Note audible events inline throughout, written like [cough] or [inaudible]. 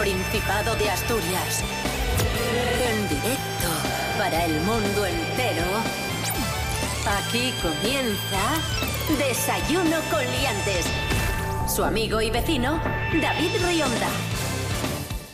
Principado de Asturias. En directo para el mundo entero. Aquí comienza Desayuno con Liantes. Su amigo y vecino, David Rionda.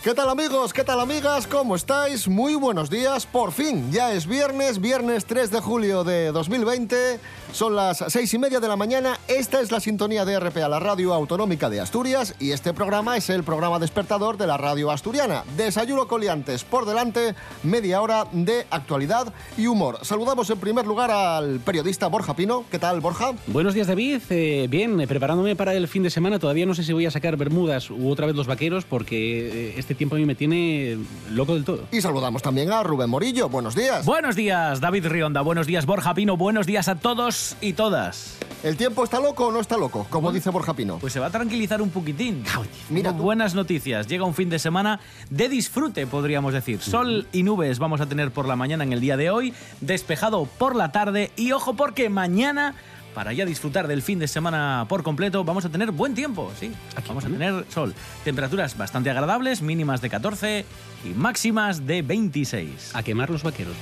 ¿Qué tal amigos? ¿Qué tal amigas? ¿Cómo estáis? Muy buenos días. Por fin, ya es viernes, viernes 3 de julio de 2020. Son las seis y media de la mañana. Esta es la sintonía de RPA, la radio autonómica de Asturias. Y este programa es el programa despertador de la radio asturiana. Desayuno coliantes. Por delante, media hora de actualidad y humor. Saludamos en primer lugar al periodista Borja Pino. ¿Qué tal, Borja? Buenos días, David. Eh, bien, eh, preparándome para el fin de semana. Todavía no sé si voy a sacar Bermudas u otra vez los vaqueros porque eh, este tiempo a mí me tiene loco del todo. Y saludamos también a Rubén Morillo. Buenos días. Buenos días, David Rionda. Buenos días, Borja Pino. Buenos días a todos y todas. ¿El tiempo está loco o no está loco? Como dice Borja Pino. Pues se va a tranquilizar un poquitín. Mira Con tú. buenas noticias. Llega un fin de semana de disfrute, podríamos decir. Sol y nubes vamos a tener por la mañana en el día de hoy, despejado por la tarde y ojo porque mañana para ya disfrutar del fin de semana por completo, vamos a tener buen tiempo, sí. Vamos a tener sol. Temperaturas bastante agradables, mínimas de 14 y máximas de 26. A quemar los vaqueros.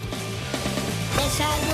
pues.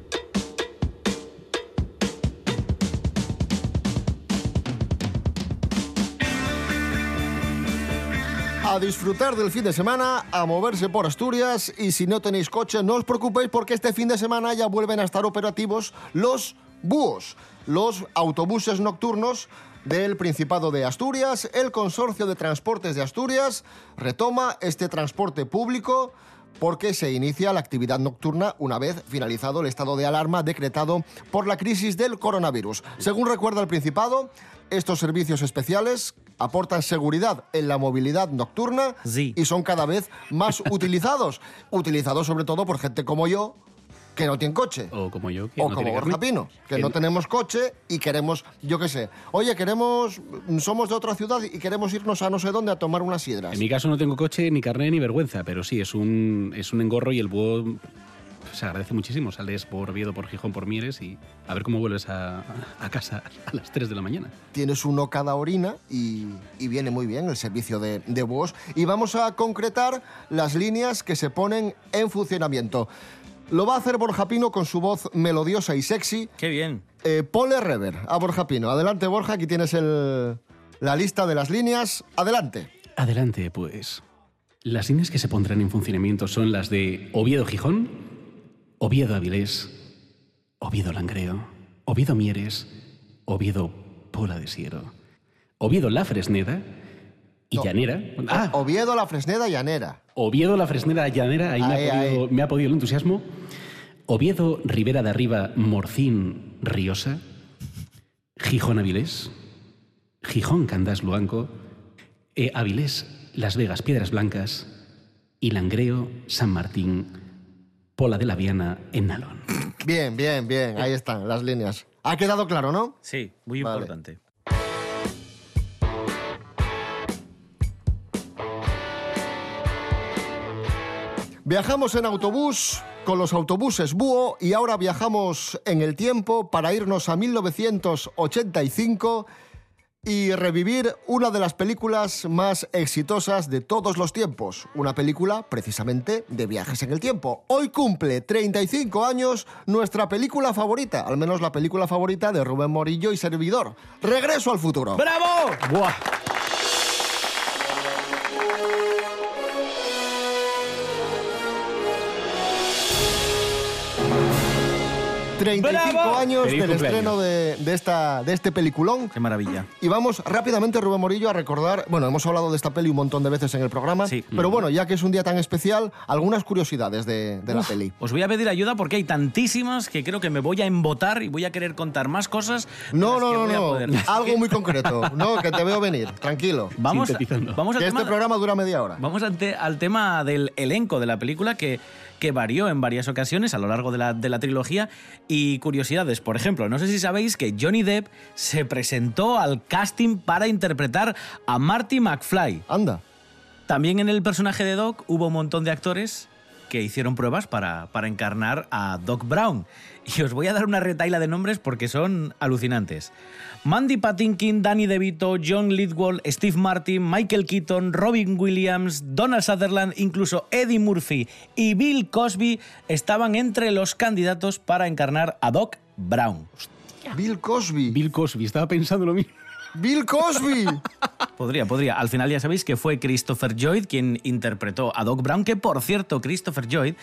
A disfrutar del fin de semana, a moverse por Asturias y si no tenéis coche no os preocupéis porque este fin de semana ya vuelven a estar operativos los búhos, los autobuses nocturnos del Principado de Asturias. El Consorcio de Transportes de Asturias retoma este transporte público porque se inicia la actividad nocturna una vez finalizado el estado de alarma decretado por la crisis del coronavirus. Según recuerda el Principado, estos servicios especiales aportan seguridad en la movilidad nocturna Sí. y son cada vez más [laughs] utilizados. Utilizados sobre todo por gente como yo, que no tiene coche. O como yo, que O no como tiene Borja carnet. Pino, que no tenemos coche y queremos, yo qué sé, oye, queremos, somos de otra ciudad y queremos irnos a no sé dónde a tomar unas sidras. En mi caso no tengo coche, ni carnet, ni vergüenza, pero sí, es un, es un engorro y el búho se agradece muchísimo. Sales por Oviedo, por Gijón, por Mieres y a ver cómo vuelves a, a casa a las 3 de la mañana. Tienes uno cada orina y, y viene muy bien el servicio de, de búhos. Y vamos a concretar las líneas que se ponen en funcionamiento. Lo va a hacer Borja Pino con su voz melodiosa y sexy. Qué bien. Eh, ponle rever a Borja Pino. Adelante, Borja, aquí tienes el- la lista de las líneas. Adelante. Adelante, pues. Las líneas que se pondrán en funcionamiento son las de Oviedo-Gijón, Oviedo-Avilés, Oviedo-Langreo, Oviedo-Mieres, Oviedo-Pola de Siero, Oviedo-La Fresneda y No. Llanera. Ah, Oviedo, La Fresneda, Llanera. Oviedo, la Fresneda Llanera, ahí, me, ha podido, ahí. me ha podido el entusiasmo. Oviedo, Ribera de Arriba, Morcín, Riosa. Gijón, Avilés. Gijón, Candás, Luanco. eh, Avilés, Las Vegas, Piedras Blancas. Y Langreo, San Martín, Pola de la Viana, en Nalón. Bien, bien, bien. Ahí están las líneas. Ha quedado claro, ¿no? Sí, muy Vale. importante. Viajamos en autobús con los autobuses Búho y ahora viajamos en el tiempo para irnos a 1985 y revivir una de las películas más exitosas de todos los tiempos. Una película precisamente de viajes en el tiempo. Hoy cumple 35 años nuestra película favorita, al menos la película favorita de Rubén Morillo y servidor. Regreso al futuro. ¡Bravo! ¡Buah! 35 ¡Bravo! años Feliz del cumpleaños. estreno de, de esta, de este peliculón. Qué maravilla. Y vamos rápidamente, Rubén Morillo, a recordar, bueno, hemos hablado de esta peli un montón de veces en el programa, Sí. pero bueno, ya que es un día tan especial, algunas curiosidades de, de la peli. Os voy a pedir ayuda porque hay tantísimas que creo que me voy a embotar y voy a querer contar más cosas. No, no, no, a no, poder. [laughs] algo muy concreto, no, que te veo venir, tranquilo. [laughs] Vamos, vamos al Que este tema- programa dura media hora. Vamos ante- al tema del elenco de la película que, que varió en varias ocasiones a lo largo de la, de la trilogía. Y curiosidades, por ejemplo, no sé si sabéis que Johnny Depp se presentó al casting para interpretar a Marty McFly. Anda. También en el personaje de Doc hubo un montón de actores que hicieron pruebas para, para encarnar a Doc Brown. Y os voy a dar una retaila de nombres porque son alucinantes. Mandy Patinkin, Danny DeVito, John Lithgow, Steve Martin, Michael Keaton, Robin Williams, Donald Sutherland, incluso Eddie Murphy y Bill Cosby estaban entre los candidatos para encarnar a Doc Brown. Bill Cosby. Bill Cosby, estaba pensando lo mismo. Bill Cosby. [laughs] Podría, podría. Al final ya sabéis que fue Christopher Lloyd quien interpretó a Doc Brown, que por cierto, Christopher Lloyd,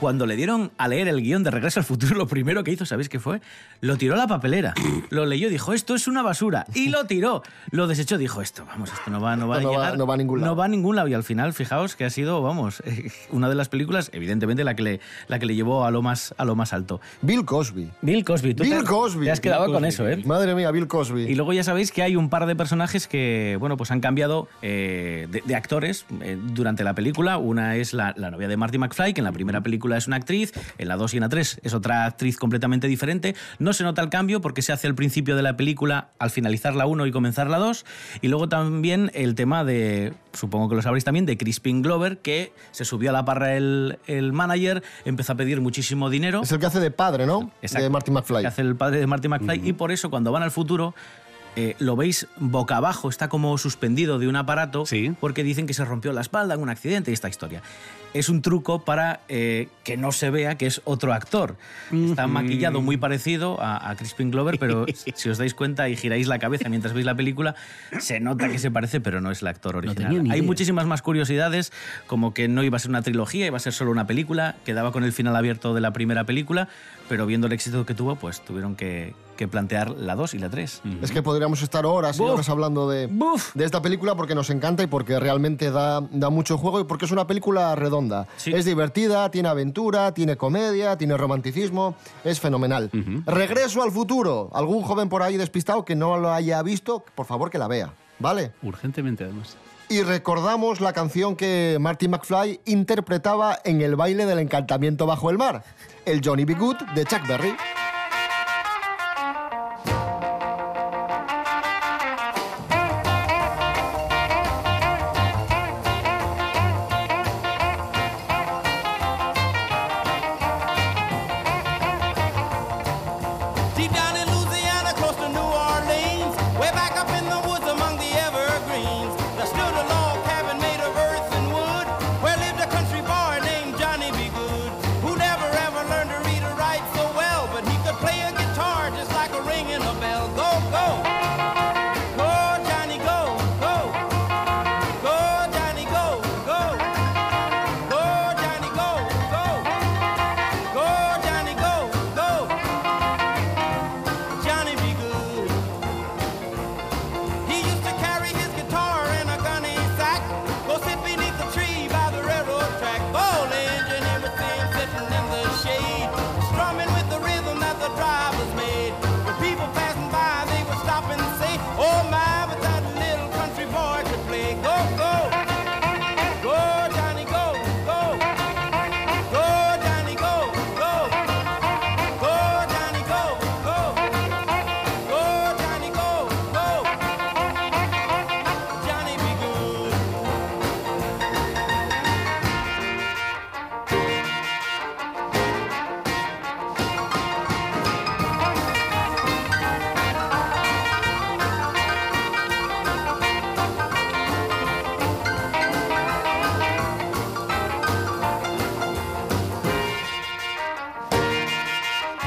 cuando le dieron a leer el guion de Regreso al Futuro, lo primero que hizo, ¿sabéis qué fue? Lo tiró a la papelera. Lo leyó, dijo, esto es una basura. Y lo tiró. Lo desechó, dijo, esto, vamos, esto no va, no va a no va- llegar. no va a ningún lado. No va a ningún lado. Y al final, fijaos que ha sido, vamos, [laughs] una de las películas, evidentemente, la que le, la que le llevó a lo más, a lo más alto. Bill Cosby. Bill Cosby. tú Bill te Cosby. Te has quedado Bill con Cosby, eso, ¿eh? Madre mía, Bill Cosby. Y luego ya sabéis que hay un par de personajes que, bueno, pues han cambiado eh, de, de actores eh, durante la película. Una es la, la novia de Marty McFly, que en la primera película es una actriz, en la 2 y en la 3 es otra actriz completamente diferente. No se nota el cambio porque se hace al principio de la película, al finalizar la 1 y comenzar la 2. Y luego también el tema de, supongo que lo sabréis también, de Crispin Glover, que se subió a la parra el, el manager, empezó a pedir muchísimo dinero. Es el que hace de padre, ¿no? Exacto. De Marty McFly. Que hace el padre de Marty McFly. Y por eso, cuando van al futuro, eh, lo veis boca abajo, está como suspendido de un aparato, Sí. porque dicen que se rompió la espalda en un accidente y esta historia. Es un truco para eh, que no se vea que es otro actor. Está maquillado muy parecido a, a Crispin Glover, pero [laughs] si os dais cuenta y giráis la cabeza mientras veis la película, se nota que se parece, pero no es el actor original. Hay muchísimas más curiosidades, como que no iba a ser una trilogía, iba a ser solo una película, quedaba con el final abierto de la primera película, pero viendo el éxito que tuvo, pues tuvieron que, que plantear la 2 y la 3. Es que podríamos estar horas y Buf. horas hablando de, Buf. de esta película porque nos encanta y porque realmente da, da mucho juego y porque es una película redonda. Sí. Es divertida, tiene aventura, tiene comedia, tiene romanticismo, es fenomenal. Regreso al futuro. Algún joven por ahí despistado que no lo haya visto, por favor que la vea, ¿vale? Urgentemente, además. Y recordamos la canción que Marty McFly interpretaba en el baile del encantamiento bajo el mar, el Johnny B. Good de Chuck Berry.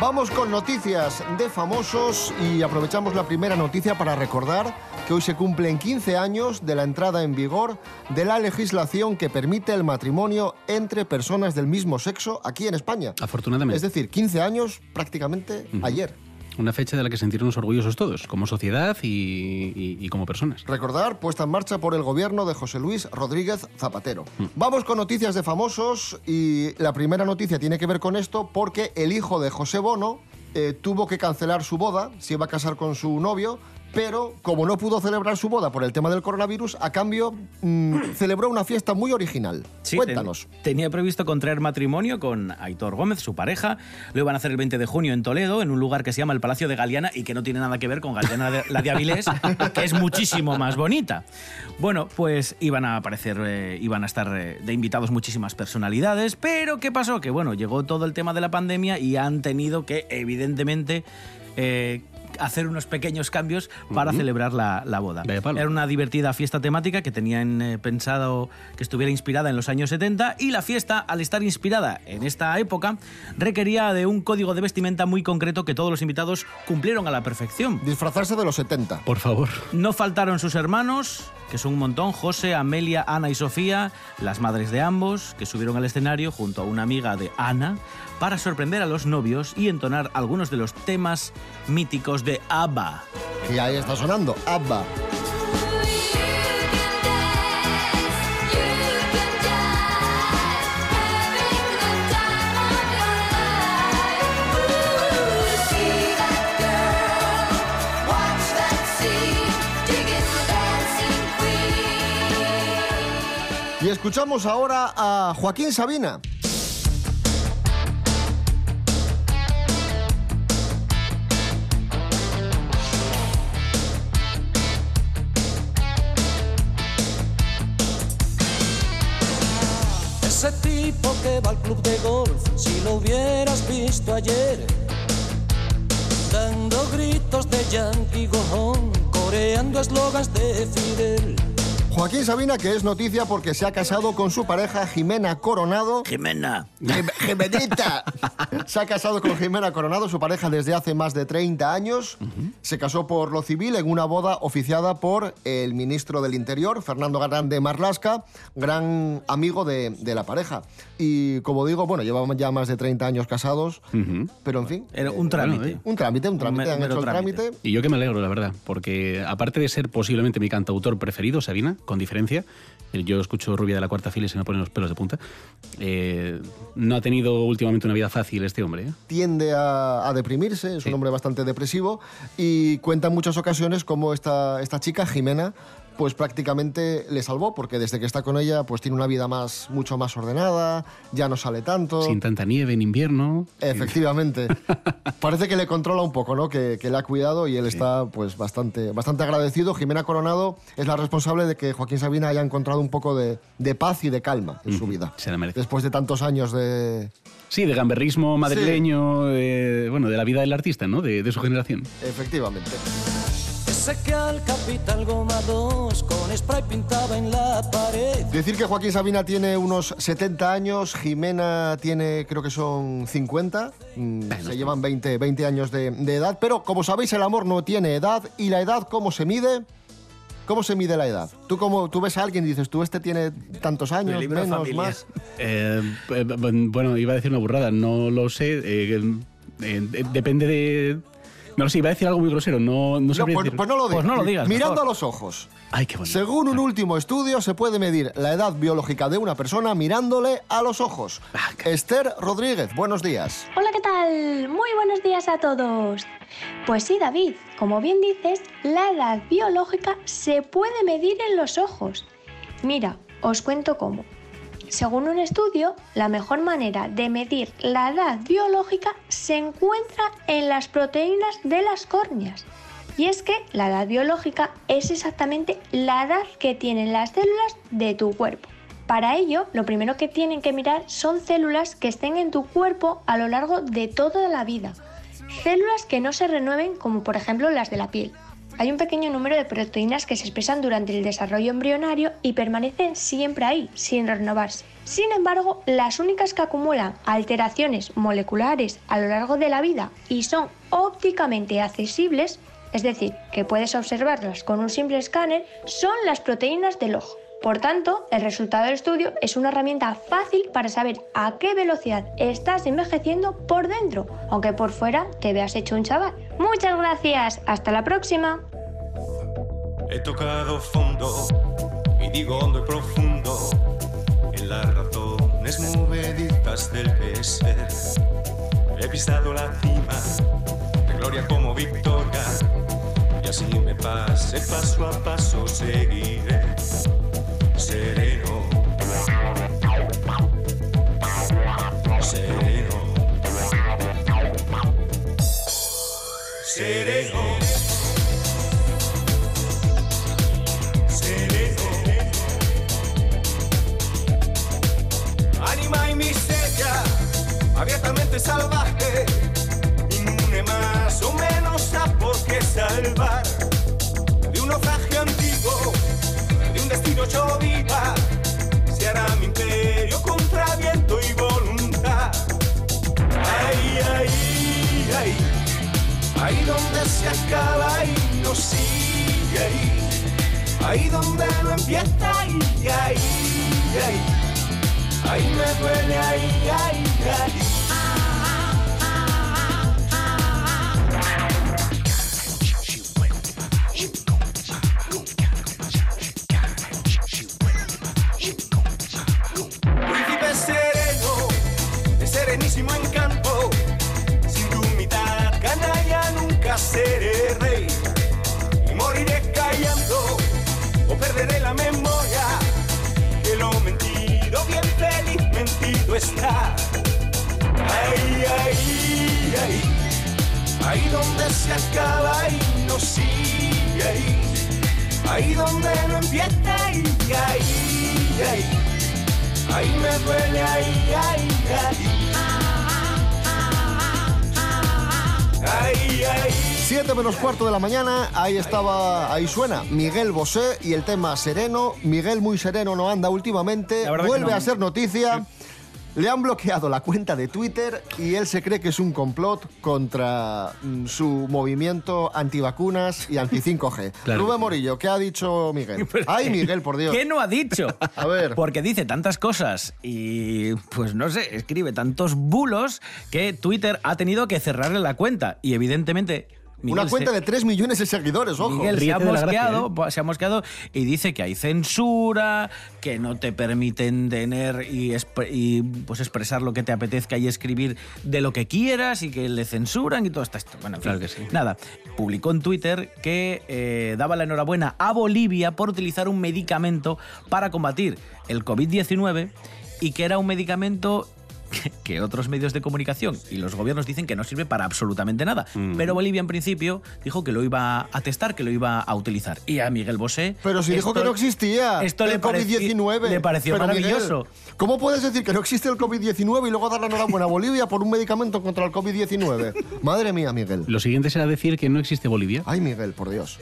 Vamos con noticias de famosos y aprovechamos la primera noticia para recordar que hoy se cumplen 15 años de la entrada en vigor de la legislación que permite el matrimonio entre personas del mismo sexo aquí en España. Afortunadamente. Es decir, 15 años prácticamente ayer. Una fecha de la que sentirnos orgullosos todos, como sociedad y, y- y como personas. Recordar, puesta en marcha por el gobierno de José Luis Rodríguez Zapatero. Vamos con noticias de famosos y la primera noticia tiene que ver con esto porque el hijo de José Bono eh, tuvo que cancelar su boda, se iba a casar con su novio, pero como no pudo celebrar su boda por el tema del coronavirus, a cambio mm, celebró una fiesta muy original. Sí, Cuéntanos. ten- tenía previsto contraer matrimonio con Aitor Gómez, su pareja. Lo iban a hacer el 20 de junio en Toledo, en un lugar que se llama el Palacio de Galeana y que no tiene nada que ver con Galeana de- la de Avilés, que es muchísimo más bonita. Bueno, pues iban a aparecer, eh, iban a estar eh, de invitados muchísimas personalidades, pero ¿qué pasó? Que bueno, llegó todo el tema de la pandemia y han tenido que, evidentemente, eh, hacer unos pequeños cambios para celebrar la, la boda. Era una divertida fiesta temática que tenían eh, pensado que estuviera inspirada en los años 70 y la fiesta, al estar inspirada en esta época, requería de un código de vestimenta muy concreto que todos los invitados cumplieron a la perfección. Disfrazarse de los 70. Por favor. No faltaron sus hermanos, que son un montón, José, Amelia, Ana y Sofía, las madres de ambos, que subieron al escenario junto a una amiga de Ana para sorprender a los novios y entonar algunos de los temas míticos de ABBA. Y ahí está sonando, ABBA. Y escuchamos ahora a Joaquín Sabina. Tipo que va al club de golf, si lo hubieras visto ayer, dando gritos de Yankee Go Home, coreando eslogans de Fidel. Joaquín Sabina, que es noticia porque se ha casado con su pareja Jimena Coronado. Jimena. Jim- Jimenita. [laughs] Se ha casado con Jimena Coronado, su pareja, desde hace más de 30 años. Se casó por lo civil en una boda oficiada por el ministro del Interior, Fernando Grande Marlasca, gran amigo de, de la pareja. Y como digo, bueno, llevaban ya más de 30 años casados, pero en fin. Era un trámite. Un trámite, un trámite, me- han hecho el trámite. trámite. Y yo que me alegro, la verdad, porque aparte de ser posiblemente mi cantautor preferido, Sabina, con diferencia, eh, yo escucho Rubia de la Cuarta Fila y se me ponen los pelos de punta, eh, no ha tenido últimamente una vida fácil este hombre. ¿eh? tiende a, a deprimirse, es un hombre bastante depresivo y cuenta en muchas ocasiones cómo esta, esta chica, Jimena, pues prácticamente le salvó, porque desde que está con ella pues tiene una vida más, mucho más ordenada, ya no sale tanto. Sin tanta nieve en invierno. Efectivamente. [laughs] Parece que le controla un poco, ¿no? Que, que le ha cuidado y él está pues bastante, bastante agradecido. Jimena Coronado es la responsable de que Joaquín Sabina haya encontrado un poco de, de paz y de calma en su vida. se la merece. Después de tantos años de... Sí, de gamberrismo madrileño, eh, bueno, de la vida del artista, ¿no? De, de su generación. Efectivamente. Ese que al capital Goma 2 con spray pintaba en la pared. Decir que Joaquín Sabina tiene unos 70 años, Jimena tiene creo que son 50, mm, se llevan 20, 20 años de, de edad, pero como sabéis el amor no tiene edad y la edad ¿cómo se mide? ¿Cómo se mide la edad? Tú como tú ves a alguien y dices, tú este tiene tantos años, libro menos, más. Eh, eh, bueno, iba a decir una burrada, no lo sé. eh, eh, de- depende de. No lo sé, iba a decir algo muy grosero, no, no No, sabría pues, decir- pues no lo digas. Pues no lo digas, Mirando mejor. a los ojos. Ay, qué bonito. Según un último estudio, se puede medir la edad biológica de una persona mirándole a los ojos. Ah, Esther Rodríguez, buenos días. Hola, ¿qué tal? Muy buenos días a todos. Pues sí, David, como bien dices, la edad biológica se puede medir en los ojos. Mira, os cuento cómo. Según un estudio, la mejor manera de medir la edad biológica se encuentra en las proteínas de las córneas. Y es que la edad biológica es exactamente la edad que tienen las células de tu cuerpo. Para ello, lo primero que tienen que mirar son células que estén en tu cuerpo a lo largo de toda la vida. Células que no se renueven como por ejemplo las de la piel. Hay un pequeño número de proteínas que se expresan durante el desarrollo embrionario y permanecen siempre ahí, sin renovarse. Sin embargo, las únicas que acumulan alteraciones moleculares a lo largo de la vida y son ópticamente accesibles, es decir, que puedes observarlas con un simple escáner, son las proteínas del ojo. Por tanto, el resultado del estudio es una herramienta fácil para saber a qué velocidad estás envejeciendo por dentro, aunque por fuera te veas hecho un chaval. Muchas gracias, hasta la próxima. He tocado fondo y digo hondo y profundo en las razones movedizas del ser. He pisado la cima de gloria como victoria y así me pase paso a paso seguiré sereno. Acaba y no sigue ahí, ahí donde no empieza y ahí, ahí. Ahí me duele, ahí, ahí, ahí. Ahí donde se acaba y no sigue ahí, ahí donde no empieza y ahí, ahí, ahí me duele, ahí, ay, ay. Ay, ay. 7 menos cuarto de la mañana, ahí estaba, ahí suena Miguel Bosé y el tema sereno. Miguel muy sereno no anda últimamente, vuelve no. a ser noticia. Le han bloqueado la cuenta de Twitter y él se cree que es un complot contra mm, su movimiento antivacunas y anti-5G. [laughs] Claro. Rubén Morillo, ¿qué ha dicho Miguel? [laughs] Ay, Miguel, por Dios. ¿Qué no ha dicho? [laughs] A ver. Porque dice tantas cosas y, pues no sé, escribe tantos bulos que Twitter ha tenido que cerrarle la cuenta. Y evidentemente. Una cuenta de 3 millones de seguidores, ojo. Miguel se ha, gracia, mosqueado, ¿eh? se ha mosqueado y dice que hay censura, que no te permiten tener y, pues expresar lo que te apetezca y escribir de lo que quieras y que le censuran y todo esto. Bueno, en fin, Claro que sí. Nada, publicó en Twitter que eh, daba la enhorabuena a Bolivia por utilizar un medicamento para combatir el COVID-19 y que era un medicamento que- otros medios de comunicación y los gobiernos dicen que no sirve para absolutamente nada. Mm. Pero Bolivia en principio dijo que lo iba a testar, que lo iba a utilizar. Y a Miguel Bosé... Pero si dijo que no existía Esto le el pareció- COVID-19. Le pareció Pero, Miguel, maravilloso. ¿Cómo puedes decir que no existe el COVID-19 y luego dar la enhorabuena a Bolivia por un medicamento contra el COVID-19? Madre mía, Miguel. Lo siguiente será decir que no existe Bolivia. Ay, Miguel, por Dios.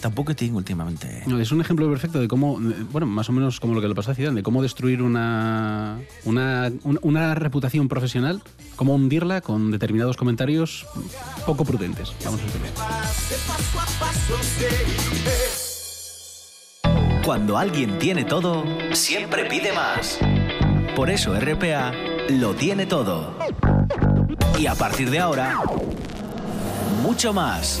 Tampoco tengo últimamente... No, es un ejemplo perfecto de cómo, eh, bueno, más o menos como lo que le pasó a Zidane, de cómo destruir una, una, un- una reputación profesional, cómo hundirla con determinados comentarios poco prudentes. Vamos a entender. Cuando alguien tiene todo, siempre pide más. Por eso RPA lo tiene todo. Y a partir de ahora, mucho más.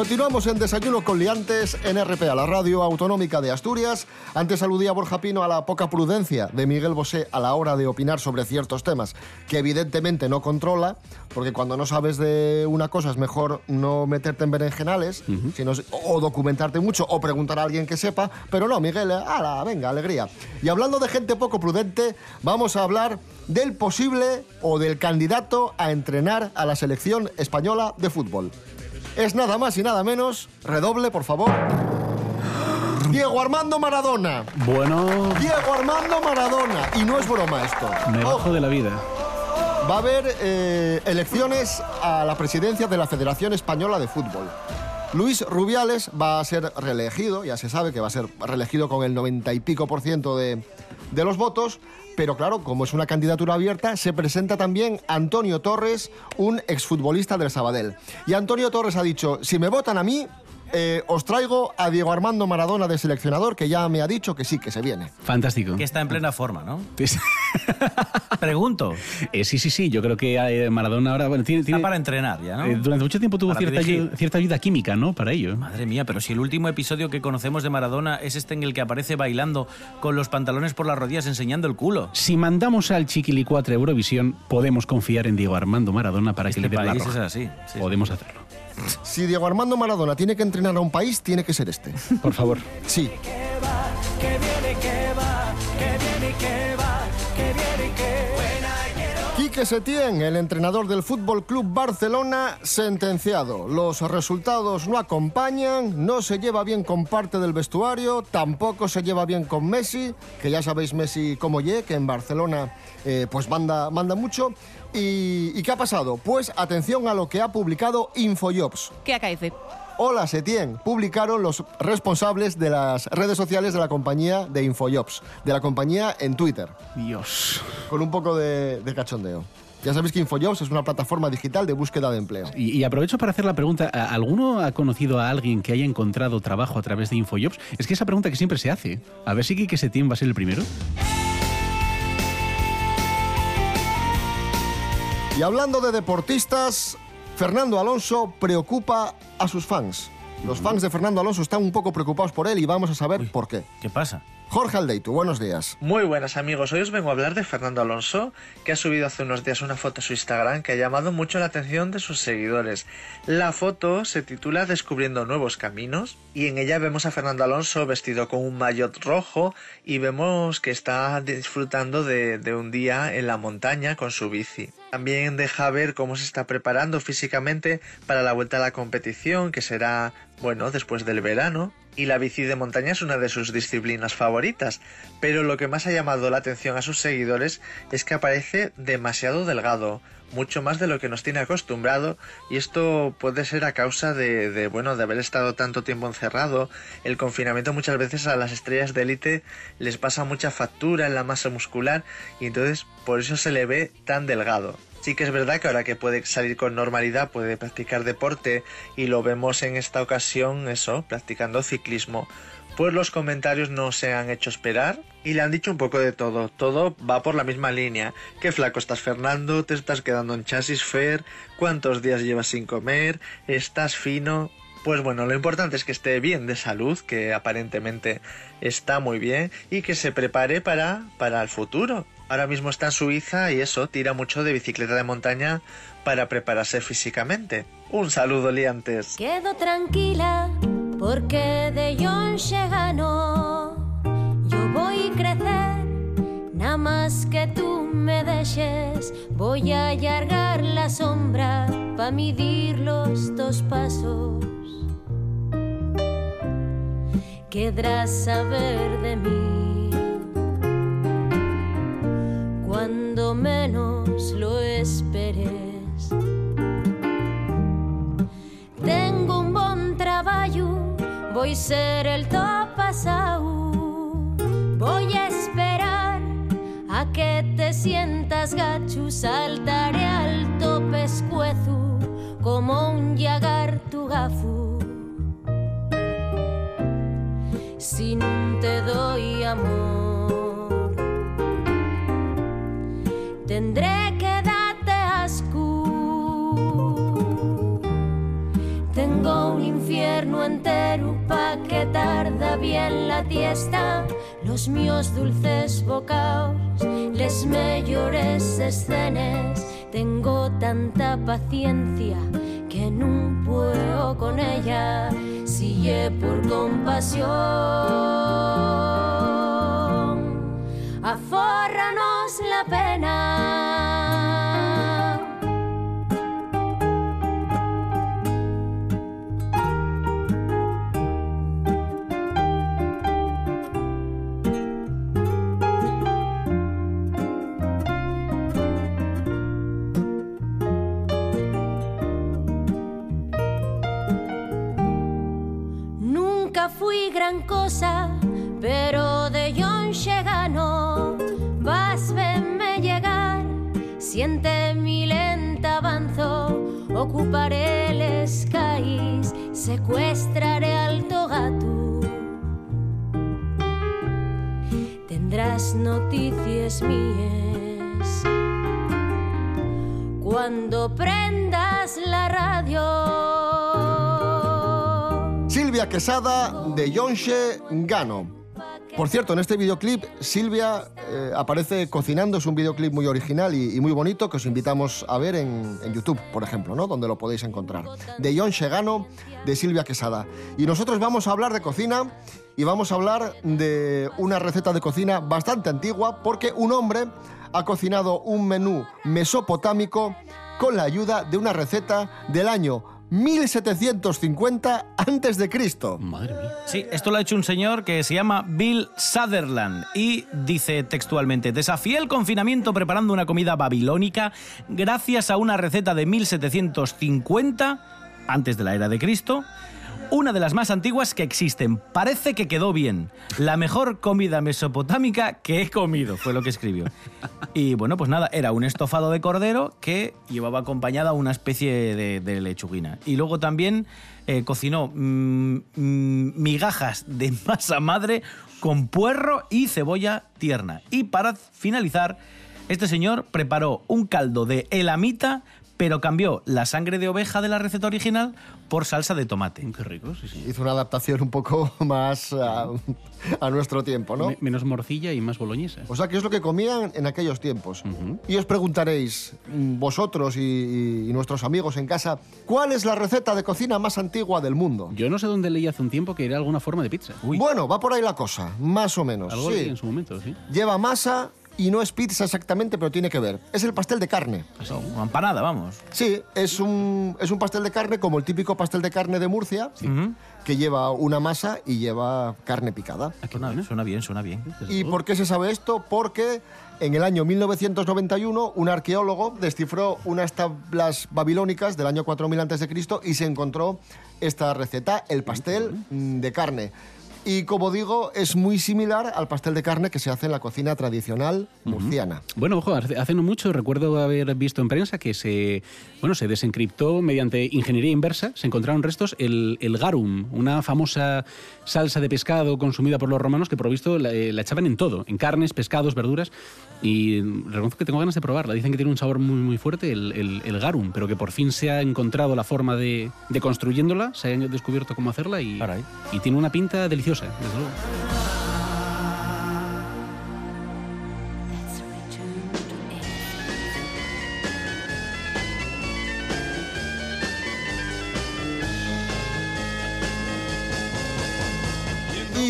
Continuamos en Desayuno con Liantes en RPA, la radio autonómica de Asturias. Antes aludía Borja Pino a la poca prudencia de Miguel Bosé a la hora de opinar sobre ciertos temas que evidentemente no controla, porque cuando no sabes de una cosa es mejor no meterte en berenjenales, sino, o documentarte mucho o preguntar a alguien que sepa, pero no, Miguel, ala, venga, alegría. Y hablando de gente poco prudente, vamos a hablar del posible o del candidato a entrenar a la selección española de fútbol. Es nada más y nada menos, redoble por favor, Diego Armando Maradona. Bueno, Diego Armando Maradona. Y no es broma esto. me Ojo, bajo de la vida. va a haber eh, elecciones a la presidencia de la Federación Española de Fútbol. Luis Rubiales va a ser reelegido, ya se sabe que va a ser reelegido con el 90 y pico por ciento de, de los votos, pero claro, como es una candidatura abierta, se presenta también Antonio Torres, un exfutbolista del Sabadell. Y Antonio Torres ha dicho, si me votan a mí, eh, os traigo a Diego Armando Maradona de seleccionador, que ya me ha dicho que sí, que se viene. Fantástico. Que está en plena forma, ¿no? [laughs] Pregunto. Eh, sí, sí, sí. Yo creo que eh, Maradona ahora bueno, tiene, para entrenar ya, ¿no? eh, durante mucho tiempo tuvo cierta ayuda, cierta ayuda química, ¿no? Para ello. Madre mía, pero si el último episodio que conocemos de Maradona es este en el que aparece bailando con los pantalones por las rodillas enseñando el culo. Si mandamos al Chiquilicuatre a Eurovisión, podemos confiar en Diego Armando Maradona para que Este le dé la roja. es así. sí. Podemos hacerlo. Si Diego Armando Maradona tiene que entrenar a un país, tiene que ser este. Por favor. Sí. Quique Setién, el entrenador del Fútbol Club Barcelona, sentenciado. Los resultados no acompañan, no se lleva bien con parte del vestuario, tampoco se lleva bien con Messi, que ya sabéis Messi como ye, que en Barcelona eh, pues manda, manda mucho. ¿Y, ¿Y qué ha pasado? Pues atención a lo que ha publicado Infojobs. ¿Qué acaece? Hola Setién, publicaron los responsables de las redes sociales de la compañía de Infojobs, de la compañía en Twitter. Dios. Con un poco de, de cachondeo. Ya sabéis que Infojobs es una plataforma digital de búsqueda de empleo. Y, y aprovecho para hacer la pregunta, ¿a- ¿alguno ha conocido a alguien que haya encontrado trabajo a través de Infojobs? Es que esa pregunta que siempre se hace. A ver si Quique Setién va a ser el primero. Y hablando de deportistas, Fernando Alonso preocupa a sus fans. Los fans de Fernando Alonso están un poco preocupados por él y vamos a saber por qué. ¿Qué pasa? Jorge Aldeitu, buenos días. Muy buenas amigos, hoy os vengo a hablar de Fernando Alonso, que ha subido hace unos días una foto a su Instagram que ha llamado mucho la atención de sus seguidores. La foto se titula Descubriendo nuevos caminos y en ella vemos a Fernando Alonso vestido con un maillot rojo y vemos que está disfrutando de, de un día en la montaña con su bici. También deja ver cómo se está preparando físicamente para la vuelta a la competición, que será, bueno, después del verano. Y la bici de montaña es una de sus disciplinas favoritas, pero lo que más ha llamado la atención a sus seguidores es que aparece demasiado delgado, mucho más de lo que nos tiene acostumbrado, y esto puede ser a causa de, bueno, de haber estado tanto tiempo encerrado. El confinamiento muchas veces a las estrellas de élite les pasa mucha factura en la masa muscular y entonces por eso se le ve tan delgado. Sí que es verdad que ahora que puede salir con normalidad, puede practicar deporte y lo vemos en esta ocasión, eso, practicando ciclismo. Pues los comentarios no se han hecho esperar y le han dicho un poco de todo. Todo va por la misma línea. Qué flaco estás Fernando, te estás quedando en chasis Fer, cuántos días llevas sin comer, estás fino. Pues bueno, lo importante es que esté bien de salud, que aparentemente está muy bien y que se prepare para, para el futuro. Ahora mismo está en Suiza y eso, tira mucho de bicicleta de montaña para prepararse físicamente. Un saludo, liantes. Quedo tranquila porque de John gano. Yo voy a crecer, nada más que tú me dejes. Voy a allargar la sombra para medir los dos pasos. Querrás saber de mí cuando menos lo esperes. Tengo un buen trabajo, voy a ser el top pasado. Voy a esperar a que te sientas gacho, saltaré alto pescuezo como un yagar tu gafu. Si te doy amor, tarda bien la tiesta. Los míos dulces bocaos, les mejores escenas. Tengo tanta paciencia que no puedo con ella. Si es por compasión, afórranos la pena. Quesada de Yonshe Gano. Por cierto, en este videoclip Silvia eh, aparece cocinando, es un videoclip muy original y, muy bonito que os invitamos a ver en, YouTube, por ejemplo, ¿no? donde lo podéis encontrar. De Yonshe Gano, de Silvia Quesada. Y nosotros vamos a hablar de cocina y vamos a hablar de una receta de cocina bastante antigua porque un hombre ha cocinado un menú mesopotámico con la ayuda de una receta del año 1750 antes de Cristo. Madre mía. Sí, esto lo ha hecho un señor que se llama Bill Sutherland y dice textualmente, desafié el confinamiento preparando una comida babilónica gracias a una receta de 1750 antes de la era de Cristo. Una de las más antiguas que existen. Parece que quedó bien. La mejor comida mesopotámica que he comido, fue lo que escribió. Y bueno, pues nada, era un estofado de cordero que llevaba acompañada una especie de, de lechuguina. Y luego también eh, cocinó mm, mm, migajas de masa madre con puerro y cebolla tierna. Y para finalizar, este señor preparó un caldo de elamita, pero cambió la sangre de oveja de la receta original por salsa de tomate. Qué rico, sí, sí. Hizo una adaptación un poco [laughs] más a, a nuestro tiempo, ¿no? Me- menos morcilla y más boloñesa. O sea, ¿qué es lo que comían en aquellos tiempos? Y os preguntaréis, mm, vosotros y, y nuestros amigos en casa, ¿cuál es la receta de cocina más antigua del mundo? Yo no sé dónde leí hace un tiempo que era alguna forma de pizza. Bueno, va por ahí la cosa, más o menos. Algo sí. leí en su momento, sí. Lleva masa y no es pizza exactamente, pero tiene que ver. Es el pastel de carne. Una empanada, vamos. Sí, es un, es un pastel de carne como el típico pastel de carne de Murcia, que lleva una masa y lleva carne picada. Suena, suena bien, suena bien. ¿Y por qué se sabe esto? Porque en el año 1991 un arqueólogo descifró unas tablas babilónicas del año 4000 a.C. y se encontró esta receta, el pastel mm, de carne. Y como digo, es muy similar al pastel de carne que se hace en la cocina tradicional murciana. Bueno, ojo, hace hace no mucho recuerdo haber visto en prensa que se, bueno, se desencriptó mediante ingeniería inversa, se encontraron restos, el, el garum, una famosa salsa de pescado consumida por los romanos que por lo visto la, eh, la echaban en todo, en carnes, pescados, verduras, y reconozco que tengo ganas de probarla. Dicen que tiene un sabor muy, muy fuerte el, el- el garum, pero que por fin se ha encontrado la forma de, de construyéndola, se ha descubierto cómo hacerla y, y tiene una pinta deliciosa, desde luego.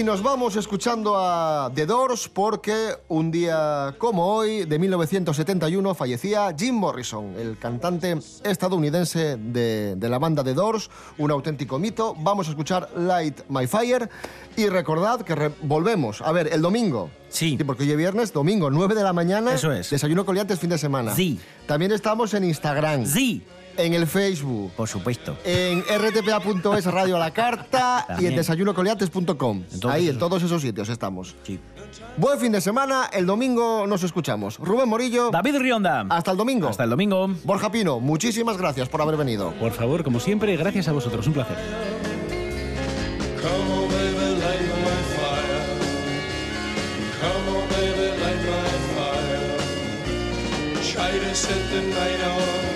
Y nos vamos escuchando a The Doors porque un día como hoy, de 1971, fallecía Jim Morrison, el cantante estadounidense de, de la banda The Doors, un auténtico mito. Vamos a escuchar Light My Fire y recordad que re- volvemos, a ver, el domingo. Sí. Porque hoy es viernes, domingo, 9 de la mañana. Eso es. Desayuno coliantes, fin de semana. Sí. También estamos en Instagram. Sí. En el Facebook. Por supuesto. En rtpa.es Radio a la Carta y en desayunocoliantes.com. Ahí, en todos esos sitios estamos. Buen fin de semana. El domingo nos escuchamos. Rubén Morillo. David Rionda. Hasta el domingo. Hasta el domingo. Borja Pino, muchísimas gracias por haber venido. Por favor, como siempre, gracias a vosotros, un placer. Try to set the night